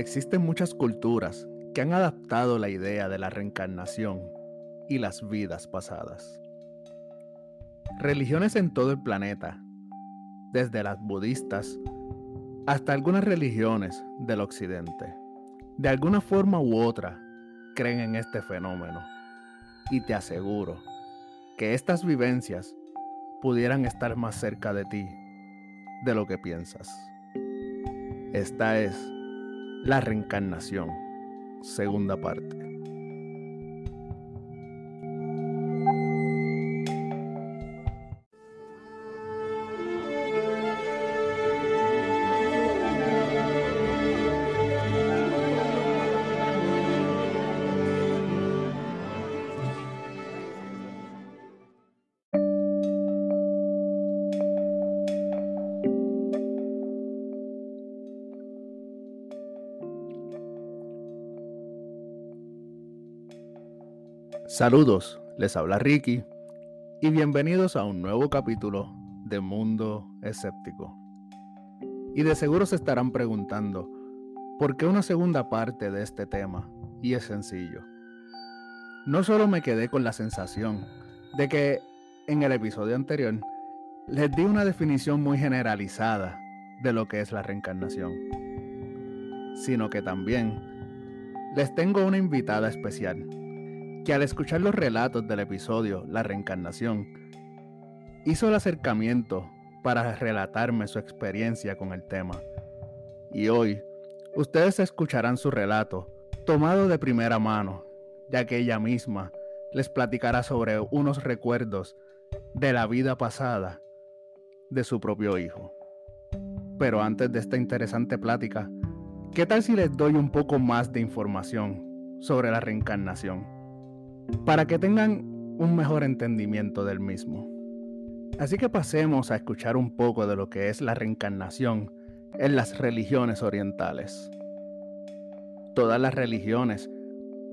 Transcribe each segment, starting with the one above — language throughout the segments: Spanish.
existen muchas culturas que han adaptado la idea de la reencarnación y las vidas pasadas. Religiones en todo el planeta, desde las budistas hasta algunas religiones del occidente, de alguna forma u otra creen en este fenómeno. Y te aseguro que estas vivencias pudieran estar más cerca de ti de lo que piensas. Esta es la reencarnación, segunda parte. Saludos, les habla Ricky y bienvenidos a un nuevo capítulo de Mundo Escéptico. Y de seguro se estarán preguntando, ¿por qué una segunda parte de este tema? Y es sencillo. No solo me quedé con la sensación de que en el episodio anterior les di una definición muy generalizada de lo que es la reencarnación, sino que también les tengo una invitada especial que al escuchar los relatos del episodio La reencarnación, hizo el acercamiento para relatarme su experiencia con el tema. Y hoy, ustedes escucharán su relato, tomado de primera mano, ya que ella misma les platicará sobre unos recuerdos de la vida pasada de su propio hijo. Pero antes de esta interesante plática, ¿qué tal si les doy un poco más de información sobre la reencarnación? Para que tengan un mejor entendimiento del mismo. Así que pasemos a escuchar un poco de lo que es la reencarnación en las religiones orientales. Todas las religiones,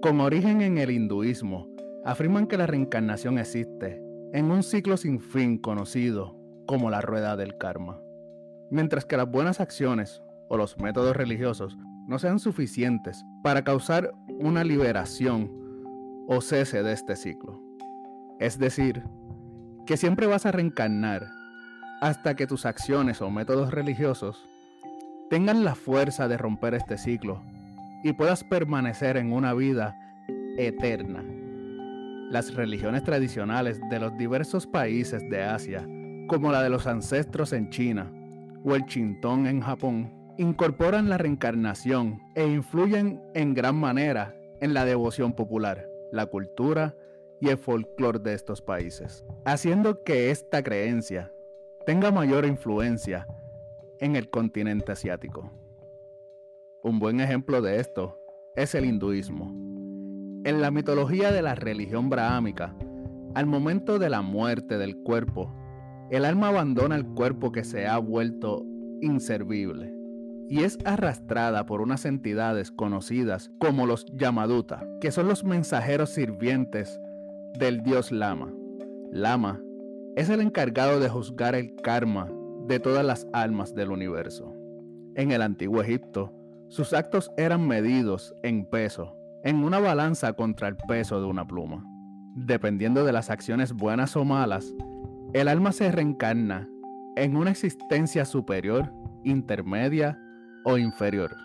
con origen en el hinduismo, afirman que la reencarnación existe en un ciclo sin fin conocido como la rueda del karma. Mientras que las buenas acciones o los métodos religiosos no sean suficientes para causar una liberación o cese de este ciclo. Es decir, que siempre vas a reencarnar hasta que tus acciones o métodos religiosos tengan la fuerza de romper este ciclo y puedas permanecer en una vida eterna. Las religiones tradicionales de los diversos países de Asia, como la de los ancestros en China o el Chintón en Japón, incorporan la reencarnación e influyen en gran manera en la devoción popular la cultura y el folclore de estos países, haciendo que esta creencia tenga mayor influencia en el continente asiático. Un buen ejemplo de esto es el hinduismo. En la mitología de la religión brahámica, al momento de la muerte del cuerpo, el alma abandona el cuerpo que se ha vuelto inservible y es arrastrada por unas entidades conocidas como los Yamaduta, que son los mensajeros sirvientes del dios Lama. Lama es el encargado de juzgar el karma de todas las almas del universo. En el antiguo Egipto, sus actos eran medidos en peso, en una balanza contra el peso de una pluma. Dependiendo de las acciones buenas o malas, el alma se reencarna en una existencia superior, intermedia o inferior.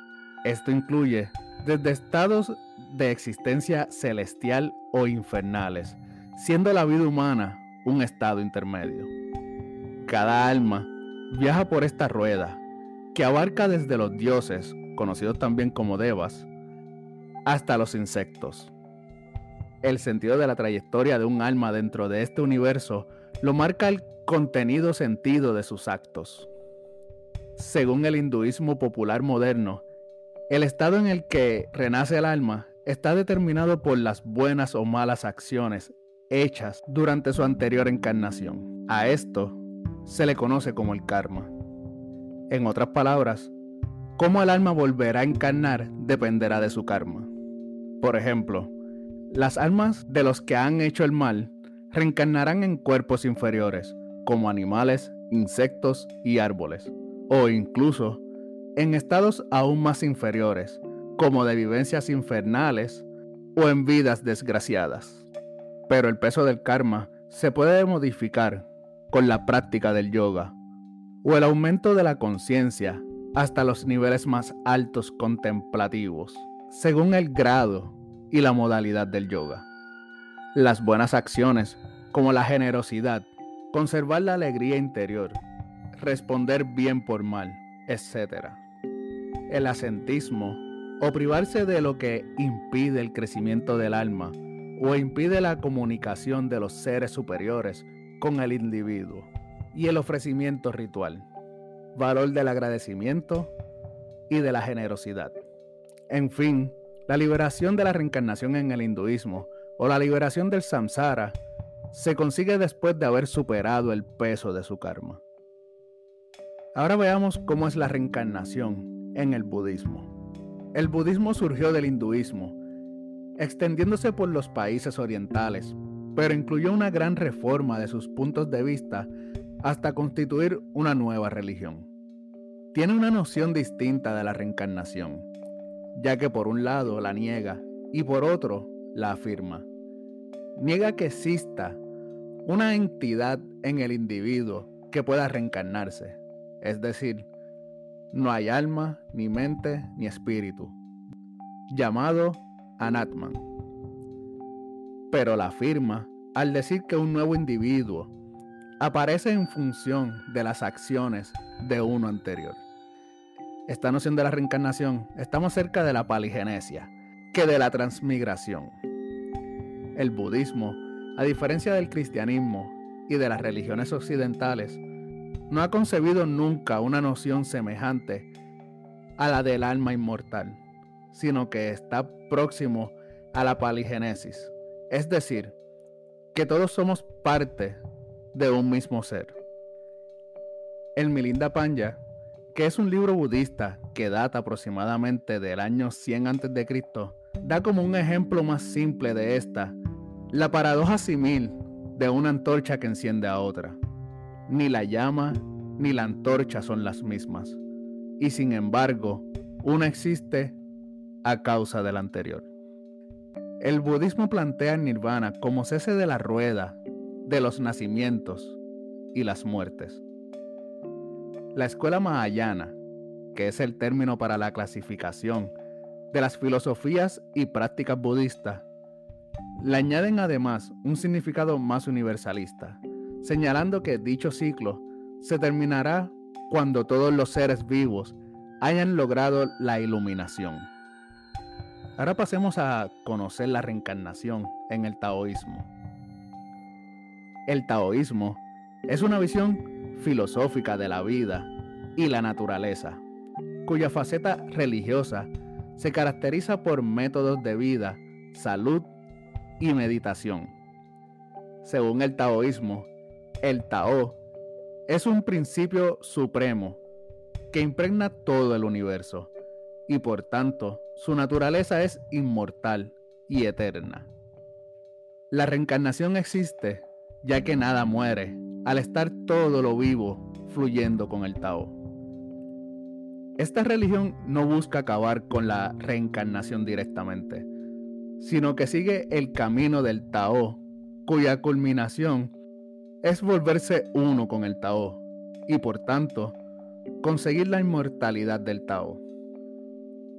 Esto incluye desde estados de existencia celestial o infernales, siendo la vida humana un estado intermedio. Cada alma viaja por esta rueda, que abarca desde los dioses, conocidos también como devas, hasta los insectos. El sentido de la trayectoria de un alma dentro de este universo lo marca el contenido sentido de sus actos. Según el hinduismo popular moderno, el estado en el que renace el alma está determinado por las buenas o malas acciones hechas durante su anterior encarnación. A esto se le conoce como el karma. En otras palabras, cómo el alma volverá a encarnar dependerá de su karma. Por ejemplo, las almas de los que han hecho el mal reencarnarán en cuerpos inferiores, como animales, insectos y árboles o incluso en estados aún más inferiores, como de vivencias infernales o en vidas desgraciadas. Pero el peso del karma se puede modificar con la práctica del yoga o el aumento de la conciencia hasta los niveles más altos contemplativos, según el grado y la modalidad del yoga. Las buenas acciones, como la generosidad, conservar la alegría interior, responder bien por mal, etc. El asentismo, o privarse de lo que impide el crecimiento del alma, o impide la comunicación de los seres superiores con el individuo, y el ofrecimiento ritual, valor del agradecimiento y de la generosidad. En fin, la liberación de la reencarnación en el hinduismo o la liberación del samsara se consigue después de haber superado el peso de su karma. Ahora veamos cómo es la reencarnación en el budismo. El budismo surgió del hinduismo, extendiéndose por los países orientales, pero incluyó una gran reforma de sus puntos de vista hasta constituir una nueva religión. Tiene una noción distinta de la reencarnación, ya que por un lado la niega y por otro la afirma. Niega que exista una entidad en el individuo que pueda reencarnarse, es decir, no hay alma, ni mente, ni espíritu, llamado Anatman. Pero la afirma al decir que un nuevo individuo aparece en función de las acciones de uno anterior. Esta noción de la reencarnación está más cerca de la paligenesia que de la transmigración. El budismo, a diferencia del cristianismo y de las religiones occidentales, no ha concebido nunca una noción semejante a la del alma inmortal, sino que está próximo a la paligénesis, es decir, que todos somos parte de un mismo ser. El Milinda Panya, que es un libro budista que data aproximadamente del año 100 a.C., da como un ejemplo más simple de esta la paradoja simil de una antorcha que enciende a otra. Ni la llama ni la antorcha son las mismas, y sin embargo, una existe a causa de la anterior. El budismo plantea el nirvana como cese de la rueda, de los nacimientos y las muertes. La escuela Mahayana, que es el término para la clasificación de las filosofías y prácticas budistas, le añaden además un significado más universalista, señalando que dicho ciclo se terminará cuando todos los seres vivos hayan logrado la iluminación. Ahora pasemos a conocer la reencarnación en el taoísmo. El taoísmo es una visión filosófica de la vida y la naturaleza, cuya faceta religiosa se caracteriza por métodos de vida, salud y meditación. Según el taoísmo, el Tao es un principio supremo que impregna todo el universo y por tanto su naturaleza es inmortal y eterna. La reencarnación existe ya que nada muere al estar todo lo vivo fluyendo con el Tao. Esta religión no busca acabar con la reencarnación directamente, sino que sigue el camino del Tao, cuya culminación es volverse uno con el Tao y por tanto conseguir la inmortalidad del Tao.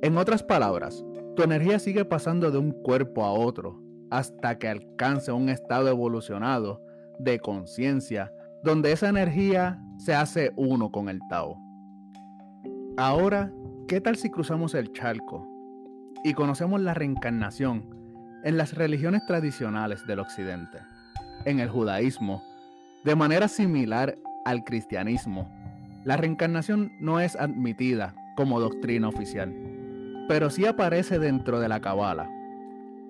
En otras palabras, tu energía sigue pasando de un cuerpo a otro hasta que alcance un estado evolucionado de conciencia donde esa energía se hace uno con el Tao. Ahora, ¿qué tal si cruzamos el charco y conocemos la reencarnación en las religiones tradicionales del Occidente? En el judaísmo, de manera similar al cristianismo, la reencarnación no es admitida como doctrina oficial, pero sí aparece dentro de la Kabbalah,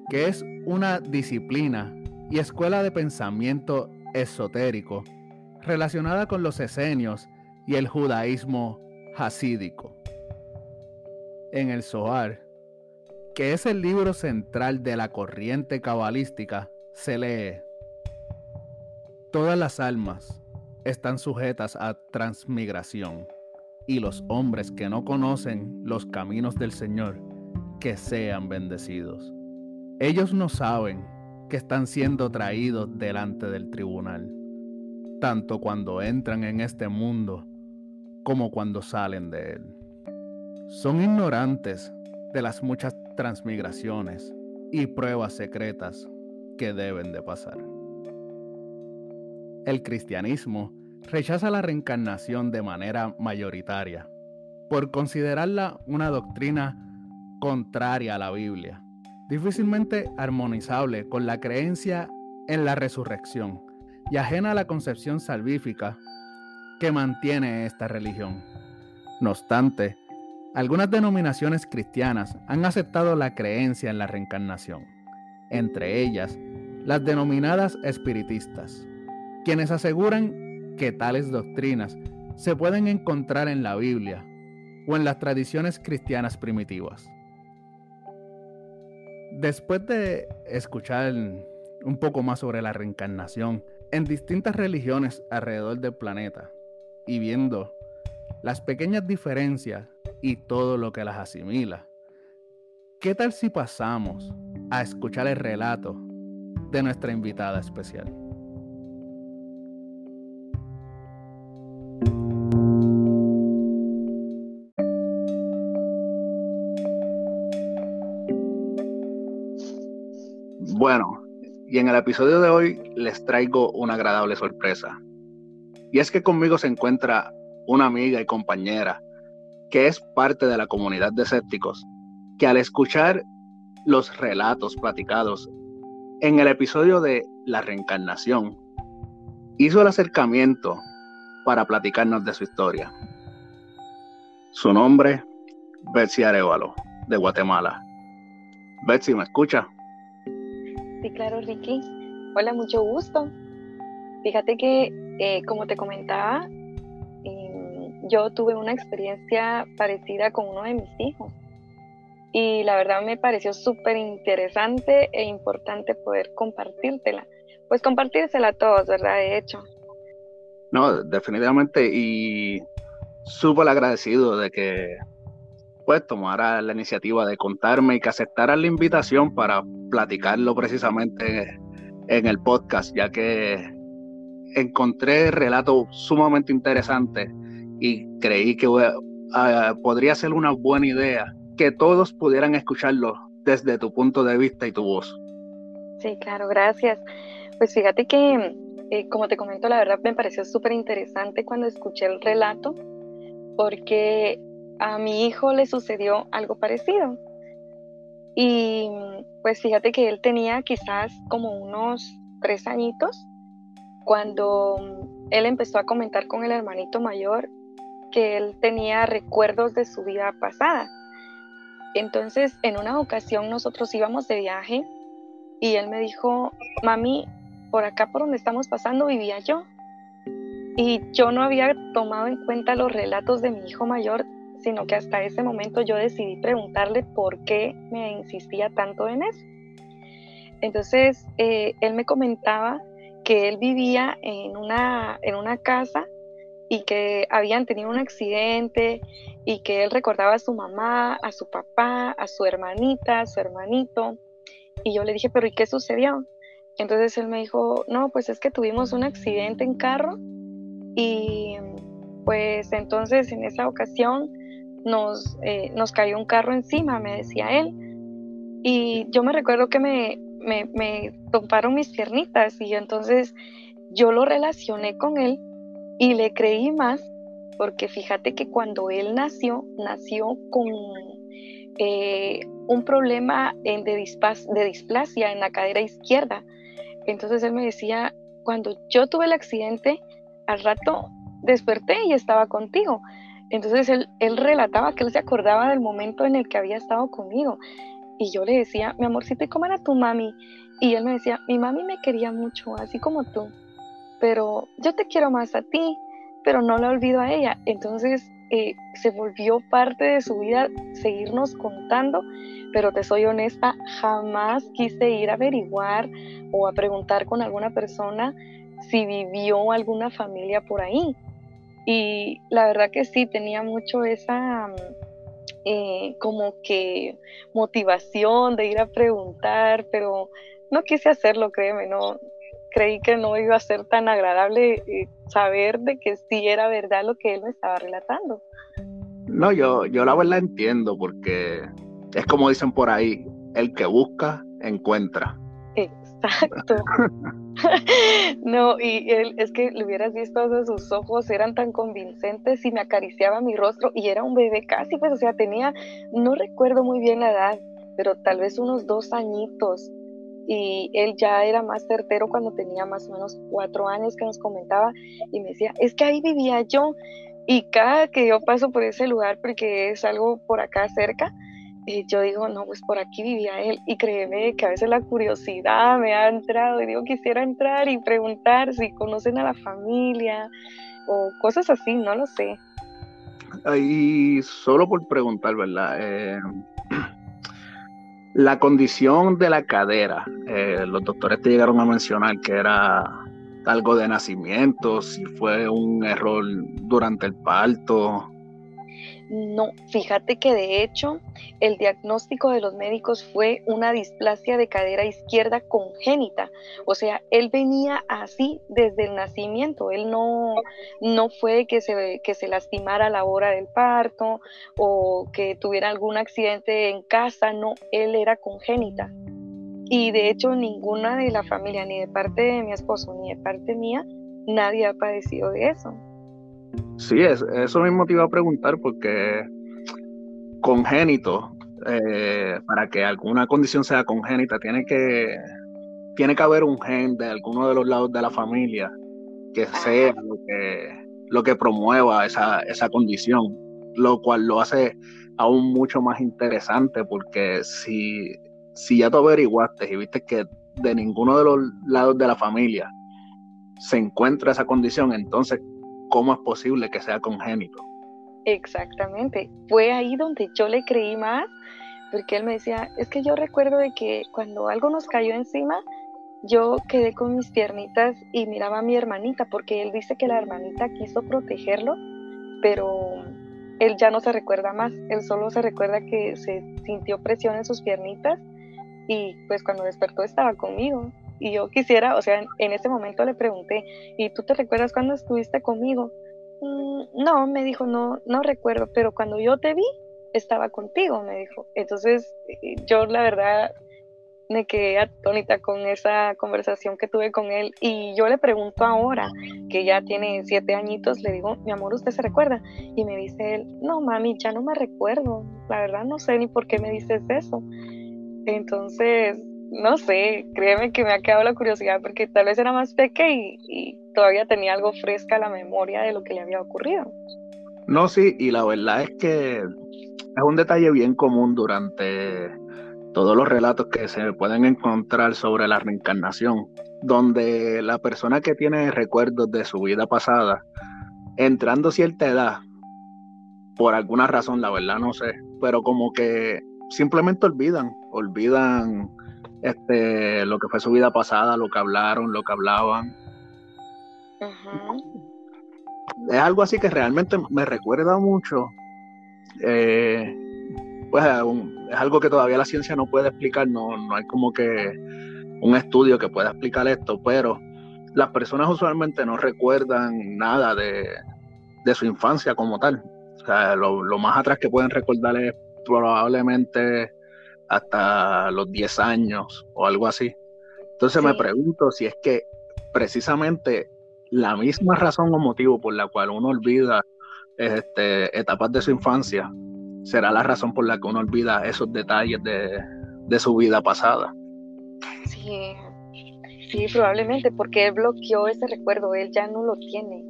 que es una disciplina y escuela de pensamiento esotérico relacionada con los esenios y el judaísmo hasídico. En el Zohar, que es el libro central de la corriente cabalística, se lee Todas las almas están sujetas a transmigración y los hombres que no conocen los caminos del Señor que sean bendecidos. Ellos no saben que están siendo traídos delante del tribunal, tanto cuando entran en este mundo como cuando salen de él. Son ignorantes de las muchas transmigraciones y pruebas secretas que deben de pasar. El cristianismo rechaza la reencarnación de manera mayoritaria por considerarla una doctrina contraria a la Biblia, difícilmente armonizable con la creencia en la resurrección y ajena a la concepción salvífica que mantiene esta religión. No obstante, algunas denominaciones cristianas han aceptado la creencia en la reencarnación, entre ellas las denominadas espiritistas, quienes aseguran que tales doctrinas se pueden encontrar en la Biblia o en las tradiciones cristianas primitivas. Después de escuchar un poco más sobre la reencarnación en distintas religiones alrededor del planeta y viendo las pequeñas diferencias y todo lo que las asimila, ¿qué tal si pasamos a escuchar el relato de nuestra invitada especial? Bueno, y en el episodio de hoy les traigo una agradable sorpresa. Y es que conmigo se encuentra una amiga y compañera que es parte de la comunidad de escépticos, que al escuchar los relatos platicados en el episodio de la reencarnación, hizo el acercamiento para platicarnos de su historia. Su nombre, Betsy Arevalo, de Guatemala. Betsy, ¿me escucha? Sí, claro, Ricky. Hola, mucho gusto. Fíjate que, eh, como te comentaba, yo tuve una experiencia parecida con uno de mis hijos. Y la verdad me pareció súper interesante e importante poder compartírtela. Pues compartírsela a todos, ¿verdad? De hecho. No, definitivamente. Y súper agradecido de que pues tomara la iniciativa de contarme y que aceptara la invitación para platicarlo precisamente en el podcast, ya que encontré relatos sumamente interesantes y creí que uh, podría ser una buena idea que todos pudieran escucharlo desde tu punto de vista y tu voz. Sí, claro, gracias. Pues fíjate que, eh, como te comento, la verdad me pareció súper interesante cuando escuché el relato, porque a mi hijo le sucedió algo parecido. Y pues fíjate que él tenía quizás como unos tres añitos cuando él empezó a comentar con el hermanito mayor que él tenía recuerdos de su vida pasada. Entonces, en una ocasión nosotros íbamos de viaje y él me dijo, mami, por acá por donde estamos pasando vivía yo. Y yo no había tomado en cuenta los relatos de mi hijo mayor, sino que hasta ese momento yo decidí preguntarle por qué me insistía tanto en eso. Entonces, eh, él me comentaba que él vivía en una, en una casa y que habían tenido un accidente y que él recordaba a su mamá, a su papá, a su hermanita, a su hermanito. Y yo le dije, pero ¿y qué sucedió? Entonces él me dijo, no, pues es que tuvimos un accidente en carro y pues entonces en esa ocasión nos, eh, nos cayó un carro encima, me decía él. Y yo me recuerdo que me, me, me mis piernitas y entonces yo lo relacioné con él y le creí más porque fíjate que cuando él nació, nació con eh, un problema de, de displasia en la cadera izquierda. Entonces él me decía, cuando yo tuve el accidente, al rato desperté y estaba contigo. Entonces él, relataba que él se acordaba del momento en el que había estado conmigo. Y yo le decía, mi amorcito, ¿y cómo era tu mami? Y él me decía, mi mami me quería mucho, así como tú pero yo te quiero más a ti, pero no la olvido a ella. Entonces eh, se volvió parte de su vida seguirnos contando, pero te soy honesta, jamás quise ir a averiguar o a preguntar con alguna persona si vivió alguna familia por ahí. Y la verdad que sí, tenía mucho esa, eh, como que motivación de ir a preguntar, pero no quise hacerlo, créeme, no, creí que no iba a ser tan agradable eh, saber de que sí era verdad lo que él me estaba relatando. No, yo, yo la verdad entiendo, porque es como dicen por ahí, el que busca, encuentra. Exacto. no, y él, es que le hubieras visto sus ojos, eran tan convincentes y me acariciaba mi rostro y era un bebé casi, pues, o sea, tenía, no recuerdo muy bien la edad, pero tal vez unos dos añitos. Y él ya era más certero cuando tenía más o menos cuatro años que nos comentaba y me decía, es que ahí vivía yo. Y cada que yo paso por ese lugar, porque es algo por acá cerca, yo digo, no, pues por aquí vivía él. Y créeme que a veces la curiosidad me ha entrado y digo, quisiera entrar y preguntar si conocen a la familia o cosas así, no lo sé. Y solo por preguntar, ¿verdad? Eh, la condición de la cadera, eh, los doctores te llegaron a mencionar que era algo de nacimiento, si fue un error durante el parto. No, fíjate que de hecho el diagnóstico de los médicos fue una displasia de cadera izquierda congénita. O sea, él venía así desde el nacimiento. Él no, no fue que se, que se lastimara a la hora del parto o que tuviera algún accidente en casa. No, él era congénita. Y de hecho ninguna de la familia, ni de parte de mi esposo, ni de parte mía, nadie ha padecido de eso. Sí, eso mismo te iba a preguntar porque congénito, eh, para que alguna condición sea congénita, tiene que, tiene que haber un gen de alguno de los lados de la familia que sea lo que, lo que promueva esa, esa condición, lo cual lo hace aún mucho más interesante porque si, si ya tú averiguaste y viste que de ninguno de los lados de la familia se encuentra esa condición, entonces cómo es posible que sea congénito. Exactamente. Fue ahí donde yo le creí más, porque él me decía, es que yo recuerdo de que cuando algo nos cayó encima, yo quedé con mis piernitas y miraba a mi hermanita, porque él dice que la hermanita quiso protegerlo, pero él ya no se recuerda más, él solo se recuerda que se sintió presión en sus piernitas y pues cuando despertó estaba conmigo y yo quisiera, o sea, en ese momento le pregunté, ¿y tú te recuerdas cuando estuviste conmigo? Mm, no, me dijo, no, no recuerdo, pero cuando yo te vi, estaba contigo, me dijo. Entonces, eh, yo la verdad me quedé atónita con esa conversación que tuve con él y yo le pregunto ahora, que ya tiene siete añitos, le digo, mi amor, ¿usted se recuerda? Y me dice él, no, mami, ya no me recuerdo, la verdad no sé ni por qué me dices eso. Entonces, no sé, créeme que me ha quedado la curiosidad porque tal vez era más pequeña y, todavía tenía algo fresca la memoria de lo que le había ocurrido. No, sí, y la verdad es que es un detalle bien común durante todos los relatos que se pueden encontrar sobre la reencarnación, donde la persona que tiene recuerdos de su vida pasada, entrando cierta edad, por alguna razón, la verdad no sé, pero como que simplemente olvidan, olvidan este, lo que fue su vida pasada, lo que hablaron, lo que hablaban. Es algo así que realmente me recuerda mucho. Eh, pues es algo que todavía la ciencia no puede explicar, no, no hay como que un estudio que pueda explicar esto, pero las personas usualmente no recuerdan nada de, su infancia como tal. O sea, lo, lo, más atrás que pueden recordar es probablemente hasta los 10 años o algo así. Entonces me pregunto si es que precisamente la misma razón o motivo por la cual uno olvida este, etapas de su infancia será la razón por la que uno olvida esos detalles de, de su vida pasada. Sí, sí, probablemente porque él bloqueó ese recuerdo, él ya no lo tiene.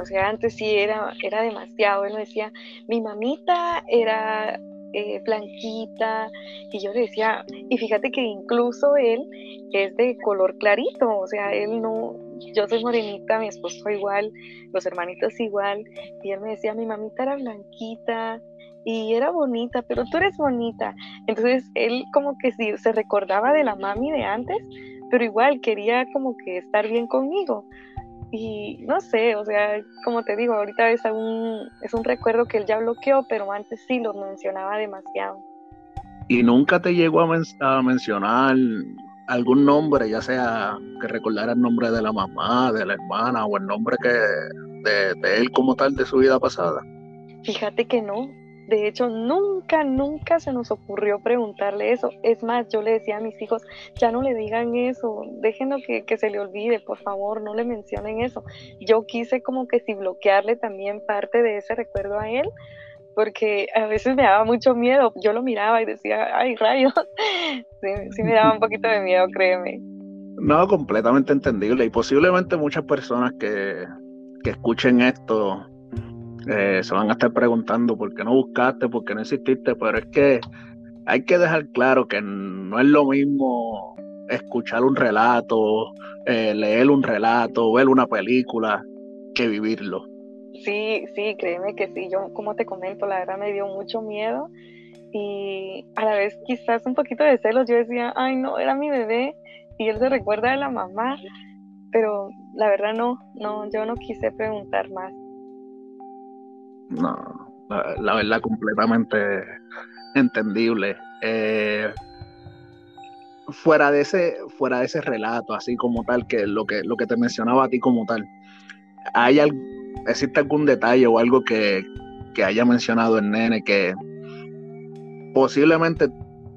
O sea, antes sí era, era demasiado. Él me decía, mi mamita era eh, blanquita. Y yo le decía, y fíjate que incluso él es de color clarito, o sea, él no, yo soy morenita, mi esposo igual, los hermanitos igual. Y él me decía, mi mamita era blanquita y era bonita, pero tú eres bonita. Entonces él como que sí, se recordaba de la mami de antes, pero igual quería como que estar bien conmigo. Y no sé, o sea, como te digo, ahorita es un, es un recuerdo que él ya bloqueó, pero antes sí lo mencionaba demasiado. ¿Y nunca te llegó a, mencionar algún nombre, ya sea que recordara el nombre de la mamá, de la hermana o el nombre que de, de él como tal de su vida pasada? Fíjate que no, de hecho, nunca, nunca se nos ocurrió preguntarle eso. Es más, yo le decía a mis hijos, ya no le digan eso, déjenlo que, que se le olvide, por favor, no le mencionen eso. Yo quise como que si bloquearle también parte de ese recuerdo a él, porque a veces me daba mucho miedo. Yo lo miraba y decía, ay, rayos. Sí, sí me daba un poquito de miedo, créeme. No, completamente entendible. Y posiblemente muchas personas que, que escuchen esto eh, se van a estar preguntando por qué no buscaste, por qué no insististe, pero es que hay que dejar claro que no es lo mismo escuchar un relato, eh, leer un relato, ver una película, que vivirlo. Sí, sí, créeme que sí, yo como te comento, la verdad me dio mucho miedo y a la vez quizás un poquito de celos, yo decía, ay no, era mi bebé y él se recuerda de la mamá, pero la verdad no, no, yo no quise preguntar más. No, la, verdad completamente entendible. Eh, fuera de ese, fuera de ese relato, así como tal, que lo que, lo que te mencionaba a ti como tal, ¿hay ¿existe algún detalle o algo que, haya mencionado el nene que posiblemente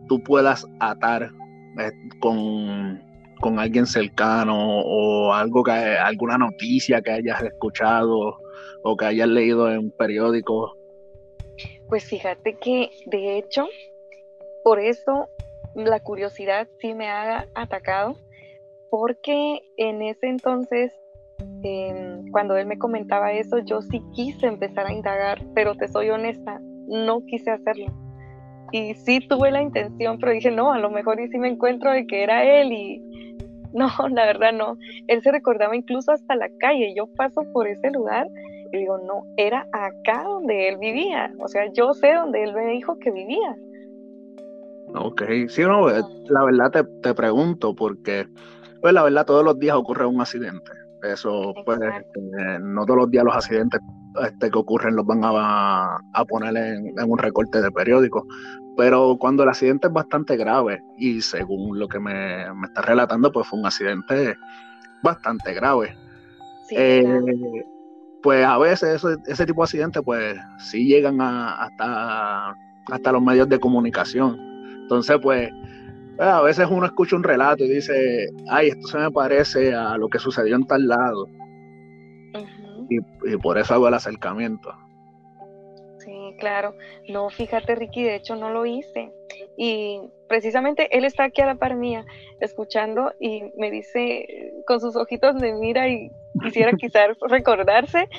tú puedas atar eh, con, con, alguien cercano o algo que alguna noticia que hayas escuchado o que hayas leído en un periódico? Pues fíjate que de hecho, por eso la curiosidad sí me ha atacado, porque en ese entonces, em, cuando él me comentaba eso, yo sí quise empezar a indagar, pero te soy honesta, no quise hacerlo. Y sí tuve la intención, pero dije, no, a lo mejor y sí me encuentro de que era él y no, la verdad no. Él se recordaba incluso hasta la calle. Yo paso por ese lugar y digo, no, era acá donde él vivía. O sea, yo sé donde él me dijo que vivía. Ok, sí, no, eh, la verdad te, te pregunto porque, pues la verdad todos los días ocurre un accidente. Eso, pues, este, no todos los días los accidentes este, que ocurren los van a, a poner en, un recorte de periódico. Pero cuando el accidente es bastante grave, y según lo que me, me está relatando, pues fue un accidente bastante grave. Eh, pues a veces ese tipo de accidentes, pues sí llegan hasta, hasta los medios de comunicación. Entonces, pues, pues, a veces uno escucha un relato y dice, ay, esto se me parece a lo que sucedió en tal lado. y, y por eso hago el acercamiento. Claro. No, fíjate, Ricky, de hecho no lo hice. Y precisamente él está aquí a la par mía, escuchando, y me dice, con sus ojitos me mira y quisiera quizás recordarse,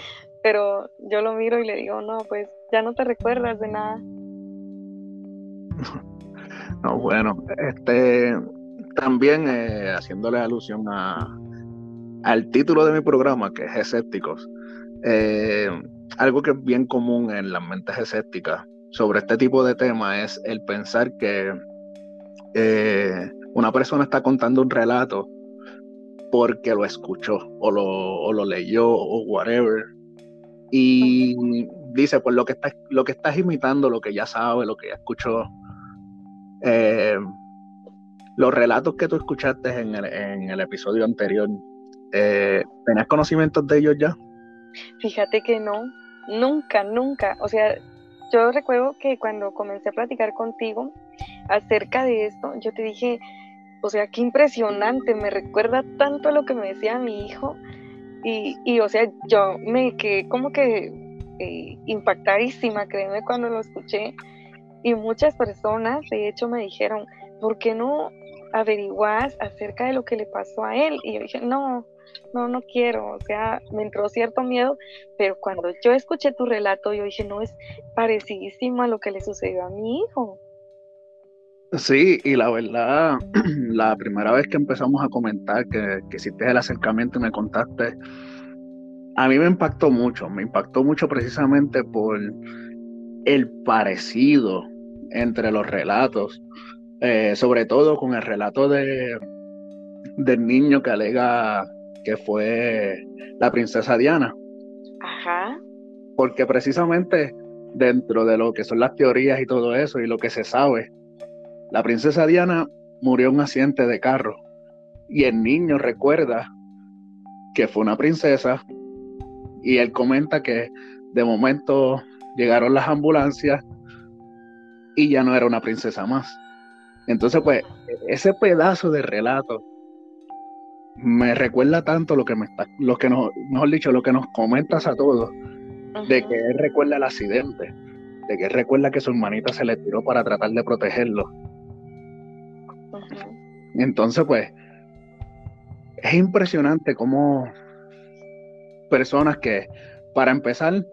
pero yo lo miro y le digo, no, pues ya no te recuerdas de nada. No, bueno, este también eh, haciéndole alusión a, al título de mi programa, que es Escépticos. Eh, algo que es bien común en las mentes escépticas sobre este tipo de temas es el pensar que eh, una persona está contando un relato porque lo escuchó o lo, lo leyó o whatever. Y dice, pues lo que, está, lo que estás imitando, lo que ya sabe, lo que ya escuchó. Eh, los relatos que tú escuchaste en el, en el episodio anterior, eh, ¿tenías conocimientos de ellos ya? Fíjate que no, nunca, nunca. O sea, yo recuerdo que cuando comencé a platicar contigo acerca de esto, yo te dije, o sea, qué impresionante, me recuerda tanto a lo que me decía mi hijo. Y, y o sea, yo me quedé como que eh, impactadísima, créeme, cuando lo escuché. Y muchas personas, de hecho, me dijeron, ¿por qué no averiguas acerca de lo que le pasó a él? Y yo dije, no, no, no quiero, o sea, me entró cierto miedo, pero cuando yo escuché tu relato, yo dije, no, es parecidísimo a lo que le sucedió a mi hijo. Sí, y la verdad, la primera vez que empezamos a comentar que, que hiciste el acercamiento y me contaste, a mí me impactó mucho, me impactó mucho precisamente por el parecido entre los relatos, eh, sobre todo con el relato de, del niño que alega que fue la princesa Diana. Ajá. Porque precisamente dentro de lo que son las teorías y todo eso y lo que se sabe, la princesa Diana murió en un accidente de carro y el niño recuerda que fue una princesa y él comenta que de momento llegaron las ambulancias y ya no era una princesa más. Entonces, pues, ese pedazo de relato me recuerda tanto lo que me está, lo que nos, mejor dicho, lo que nos comentas a todos, de que él recuerda el accidente, de que él recuerda que su hermanita se le tiró para tratar de protegerlo. Entonces, pues, es impresionante cómo personas que, para empezar,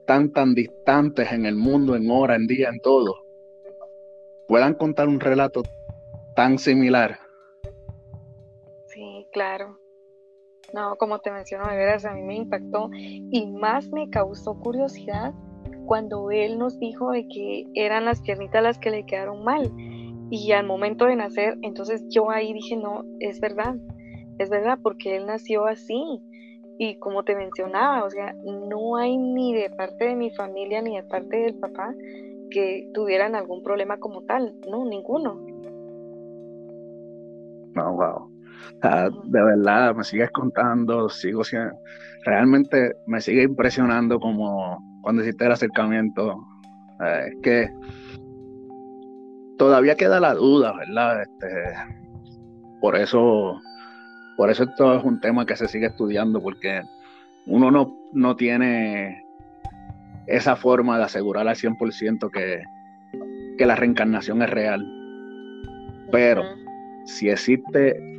están tan distantes en el mundo, en hora, en día, en todo, puedan contar un relato tan similar. Claro. No, como te menciono, de veras a mí me impactó y más me causó curiosidad cuando él nos dijo de que eran las piernitas las que le quedaron mal y al momento de nacer, entonces yo ahí dije, no, es verdad, es verdad, porque él nació así y como te mencionaba, o sea, no hay ni de parte de mi familia ni de parte del papá que tuvieran algún problema como tal, no, ninguno. No, wow. De verdad, me sigues contando, sigo siendo, realmente me sigue impresionando como cuando hiciste el acercamiento. es que todavía queda la duda, ¿verdad? Este, por eso, por eso esto es un tema que se sigue estudiando, porque uno no, no tiene esa forma de asegurar al 100% que, que la reencarnación es real. Pero si existe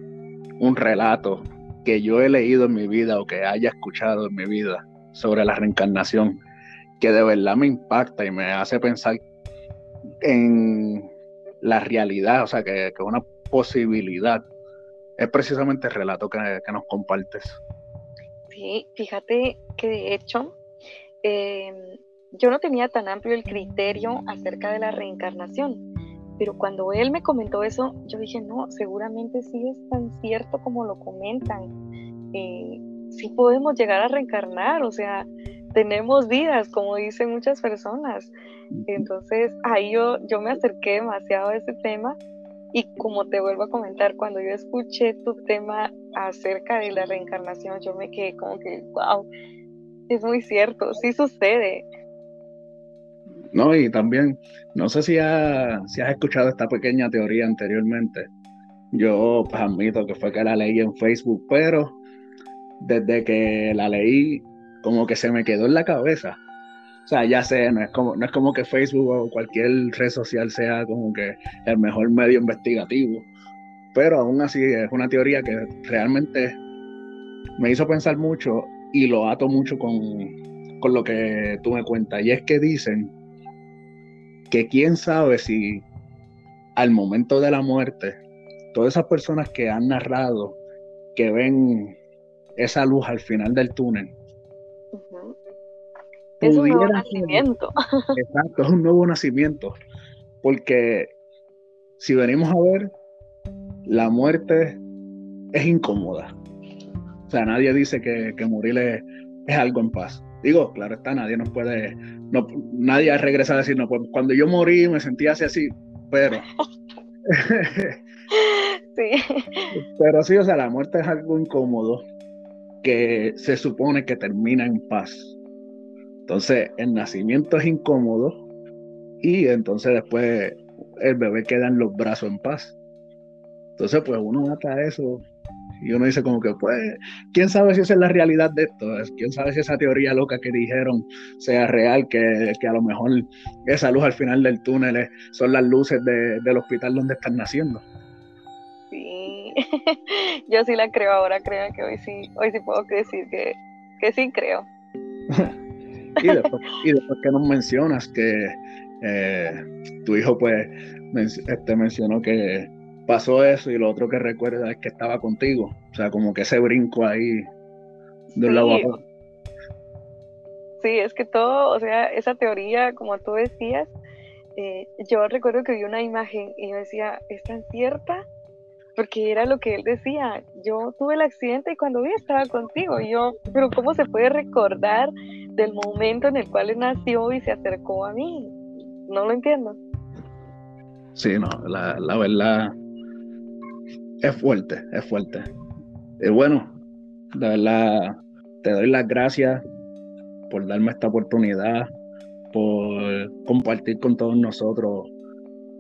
un relato que yo he leído en mi vida o que haya escuchado en mi vida sobre la reencarnación, que de verdad me impacta y me hace pensar en la realidad, o sea, que una posibilidad, es precisamente el relato que, que, nos compartes. Sí, fíjate que de hecho Em, yo no tenía tan amplio el criterio acerca de la reencarnación, pero cuando él me comentó eso, yo dije, no, seguramente sí es tan cierto como lo comentan. Eh, sí podemos llegar a reencarnar, o sea, tenemos vidas, como dicen muchas personas. Entonces, ahí yo, yo me acerqué demasiado a ese tema y como te vuelvo a comentar, cuando yo escuché tu tema acerca de la reencarnación, yo me quedé como que, wow, es muy cierto, sí sucede. No, y también, no sé si, has escuchado esta pequeña teoría anteriormente. Yo pues admito que fue que la leí en Facebook, pero desde que la leí, como que se me quedó en la cabeza. O sea, ya sé, no es como, no es como que Facebook o cualquier red social sea como que el mejor medio investigativo. Pero aún así es una teoría que realmente me hizo pensar mucho y lo ato mucho con, con lo que tú me cuentas. Y es que dicen que quién sabe si al momento de la muerte, todas esas personas que han narrado que ven esa luz al final del túnel. Es un nuevo nacimiento. Exacto, es un nuevo nacimiento. Porque si venimos a ver, la muerte es incómoda. O sea, nadie dice que, morir es, algo en paz. Digo, claro está, nadie nos puede, no, nadie regresa a decir, no, pues cuando yo morí me sentía así, así, pero... sí. Pero sí, o sea, la muerte es algo incómodo que se supone que termina en paz. Entonces, el nacimiento es incómodo y entonces después el bebé queda en los brazos en paz. Entonces, pues uno mata eso y uno dice como que, pues, ¿quién sabe si esa es la realidad de esto? ¿Quién sabe si esa teoría loca que dijeron sea real? Que, a lo mejor esa luz al final del túnel son las luces del hospital donde están naciendo. Sí, yo sí la creo ahora, creo que hoy sí, hoy sí puedo decir que, que sí creo. y, después, y después que nos mencionas que eh, tu hijo pues este, mencionó que pasó eso y lo otro que recuerda es que estaba contigo. O sea, como que ese brinco ahí de un lado a otro. Sí, es que todo, o sea, esa teoría, como tú decías, eh, yo recuerdo que vi una imagen y yo decía, ¿es tan cierta? porque era lo que él decía, yo tuve el accidente y cuando vi estaba contigo, y yo, pero ¿cómo se puede recordar del momento en el cual él nació y se acercó a mí? No lo entiendo. Sí, no, la, la verdad es fuerte, es fuerte. Y bueno, de verdad, te doy las gracias por darme esta oportunidad, por compartir con todos nosotros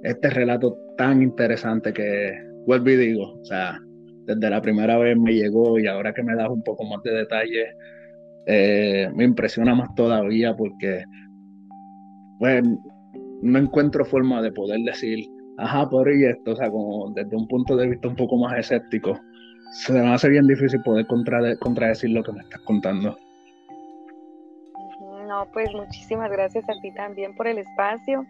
este relato tan interesante que vuelvo y digo, o sea, desde la primera vez me llegó y ahora que me das un poco más de detalle, eh, me impresiona más todavía porque pues, no encuentro forma de poder decir, ajá, por y esto, o sea, como desde un punto de vista un poco más escéptico, se me hace bien difícil poder contradecir lo que me estás contando. No, pues muchísimas gracias a ti también por el espacio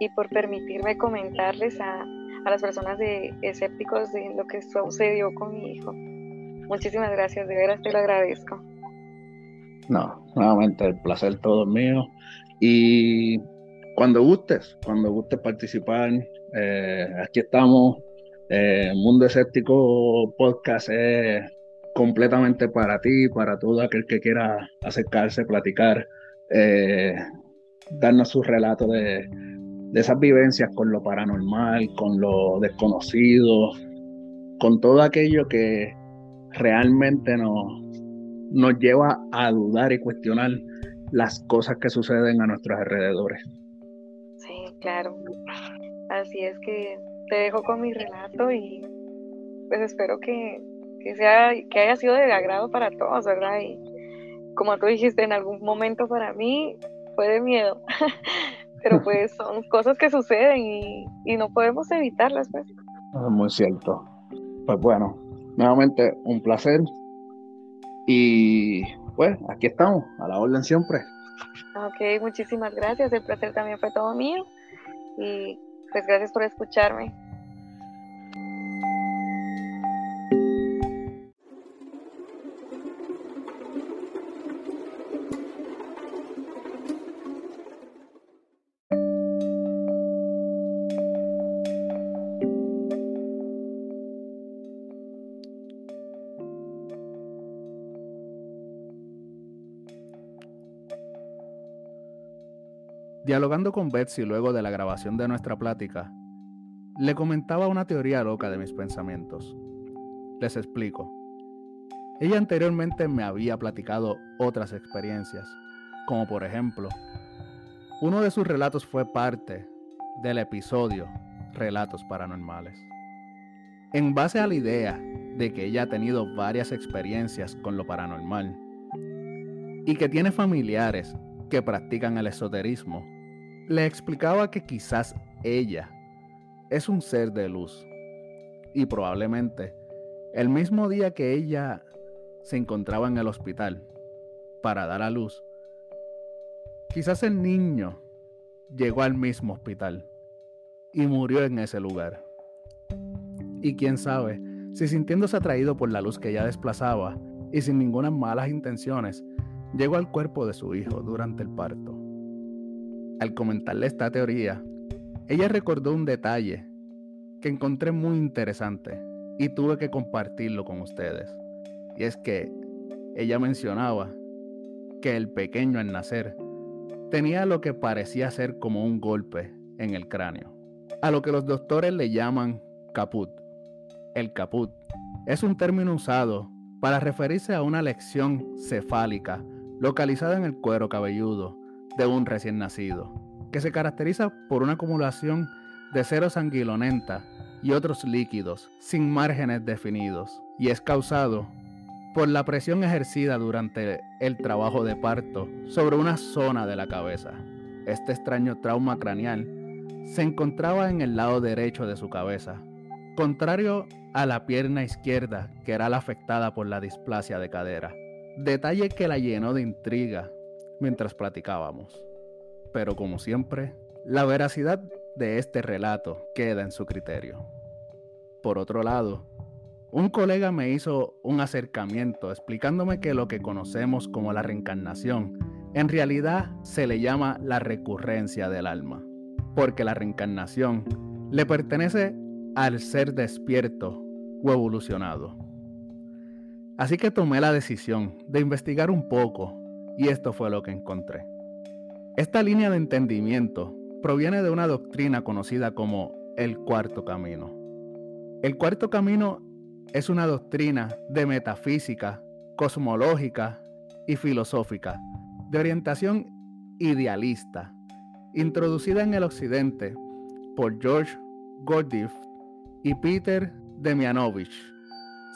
y por permitirme comentarles a, las personas de escépticos de lo que sucedió con mi hijo. Muchísimas gracias, de veras te lo agradezco. No, nuevamente el placer todo mío. Y cuando gustes, cuando gustes participar, eh, aquí estamos. Eh, Mundo Escéptico Podcast es completamente para ti, para todo aquel que quiera acercarse, platicar, eh, darnos su relato de, de esas vivencias con lo paranormal, con lo desconocido, con todo aquello que realmente nos, nos lleva a dudar y cuestionar las cosas que suceden a nuestros alrededores. Sí, claro. Así es que te dejo con mi relato y pues espero que, sea, que haya sido de agrado para todos, ¿verdad? Y como tú dijiste, en algún momento para mí fue de miedo, pero pues son cosas que suceden y, no podemos evitarlas. Pues. Muy cierto. Pues bueno, nuevamente un placer y pues aquí estamos, a la orden siempre. Ok, muchísimas gracias, el placer también fue todo mío y pues gracias por escucharme. Dialogando con Betsy luego de la grabación de nuestra plática, le comentaba una teoría loca de mis pensamientos. Les explico. Ella anteriormente me había platicado otras experiencias, como por ejemplo, uno de sus relatos fue parte del episodio Relatos Paranormales. En base a la idea de que ella ha tenido varias experiencias con lo paranormal y que tiene familiares que practican el esoterismo le explicaba que quizás ella es un ser de luz y probablemente el mismo día que ella se encontraba en el hospital para dar a luz, quizás el niño llegó al mismo hospital y murió en ese lugar. Y quién sabe si sintiéndose atraído por la luz que ella desplazaba y sin ninguna malas intenciones, llegó al cuerpo de su hijo durante el parto. Al comentarle esta teoría, ella recordó un detalle que encontré muy interesante y tuve que compartirlo con ustedes. Y es que ella mencionaba que el pequeño al nacer tenía lo que parecía ser como un golpe en el cráneo, a lo que los doctores le llaman caput. El caput es un término usado para referirse a una lección cefálica localizada en el cuero cabelludo de un recién nacido, que se caracteriza por una acumulación de cero sanguinolenta y otros líquidos sin márgenes definidos, y es causado por la presión ejercida durante el trabajo de parto sobre una zona de la cabeza. Este extraño trauma craneal se encontraba en el lado derecho de su cabeza, contrario a la pierna izquierda que era la afectada por la displasia de cadera. Detalle que la llenó de intriga mientras platicábamos. Pero como siempre, la veracidad de este relato queda en su criterio. Por otro lado, un colega me hizo un acercamiento explicándome que lo que conocemos como la reencarnación en realidad se le llama la recurrencia del alma, porque la reencarnación le pertenece al ser despierto o evolucionado. Así que tomé la decisión de investigar un poco y esto fue lo que encontré. Esta línea de entendimiento proviene de una doctrina conocida como el cuarto camino. El cuarto camino es una doctrina de metafísica, cosmológica y filosófica, de orientación idealista, introducida en el occidente por George Gurdjieff y Peter Demianovich.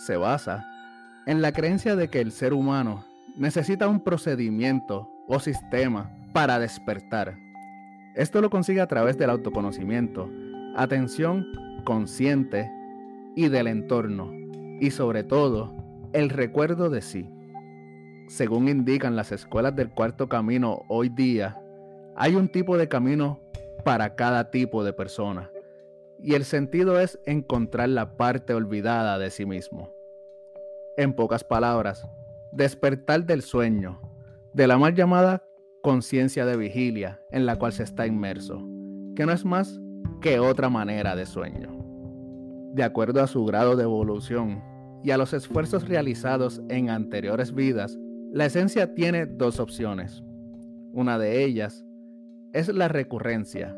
Se basa en la creencia de que el ser humano necesita un procedimiento o sistema para despertar. Esto lo consigue a través del autoconocimiento, atención consciente y del entorno, y sobre todo, el recuerdo de sí. Según indican las escuelas del cuarto camino hoy día, hay un tipo de camino para cada tipo de persona, y el sentido es encontrar la parte olvidada de sí mismo. En pocas palabras, despertar del sueño, de la mal llamada conciencia de vigilia en la cual se está inmerso, que no es más que otra manera de sueño. De acuerdo a su grado de evolución y a los esfuerzos realizados en anteriores vidas, la esencia tiene dos opciones. Una de ellas es la recurrencia,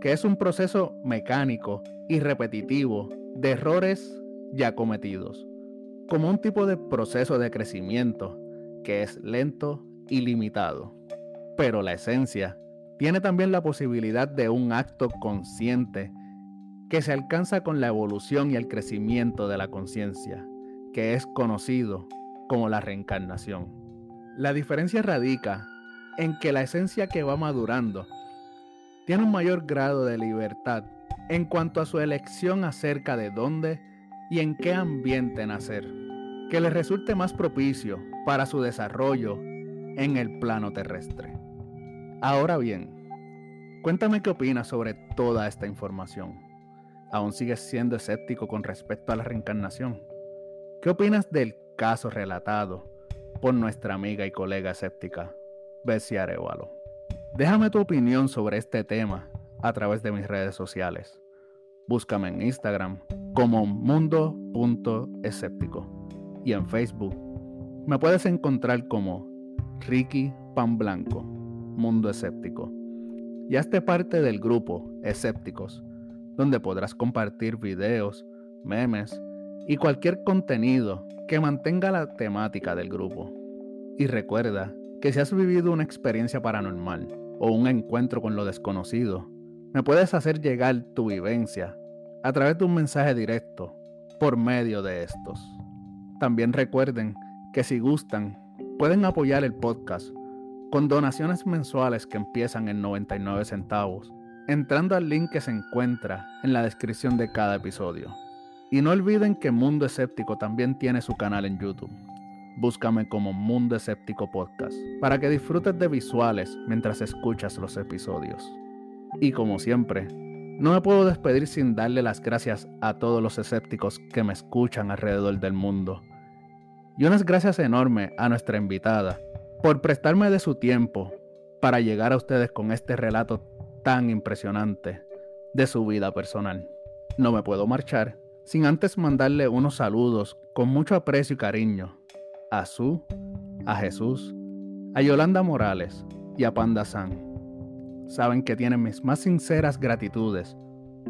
que es un proceso mecánico y repetitivo de errores ya cometidos, como un tipo de proceso de crecimiento que es lento y limitado. Pero la esencia tiene también la posibilidad de un acto consciente que se alcanza con la evolución y el crecimiento de la conciencia, que es conocido como la reencarnación. La diferencia radica en que la esencia que va madurando tiene un mayor grado de libertad en cuanto a su elección acerca de dónde y en qué ambiente nacer, que le resulte más propicio para su desarrollo en el plano terrestre. Ahora bien, cuéntame qué opinas sobre toda esta información. ¿Aún sigues siendo escéptico con respecto a la reencarnación? ¿Qué opinas del caso relatado por nuestra amiga y colega escéptica, Bessie Arevalo? Déjame tu opinión sobre este tema a través de mis redes sociales. Búscame en Instagram como mundo.escéptico y en Facebook me puedes encontrar como Ricky Pan Blanco Mundo Escéptico. Y hazte parte del grupo Escépticos, donde podrás compartir videos, memes y cualquier contenido que mantenga la temática del grupo. Y recuerda que si has vivido una experiencia paranormal o un encuentro con lo desconocido, me puedes hacer llegar tu vivencia a través de un mensaje directo por medio de estos. También recuerden que si gustan, pueden apoyar el podcast con donaciones mensuales que empiezan en 99 centavos, entrando al link que se encuentra en la descripción de cada episodio. Y no olviden que Mundo Escéptico también tiene su canal en YouTube. Búscame como Mundo Escéptico Podcast para que disfrutes de visuales mientras escuchas los episodios. Y como siempre, no me puedo despedir sin darle las gracias a todos los escépticos que me escuchan alrededor del mundo. Y unas gracias enormes a nuestra invitada, por prestarme de su tiempo para llegar a ustedes con este relato tan impresionante de su vida personal. No me puedo marchar sin antes mandarle unos saludos con mucho aprecio y cariño a Su, a Jesús, a Yolanda Morales y a Panda San. Saben que tienen mis más sinceras gratitudes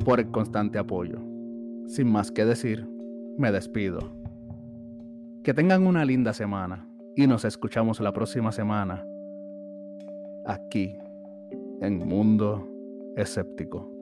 por el constante apoyo. Sin más que decir, me despido. Que tengan una linda semana y nos escuchamos la próxima semana aquí en Mundo Escéptico.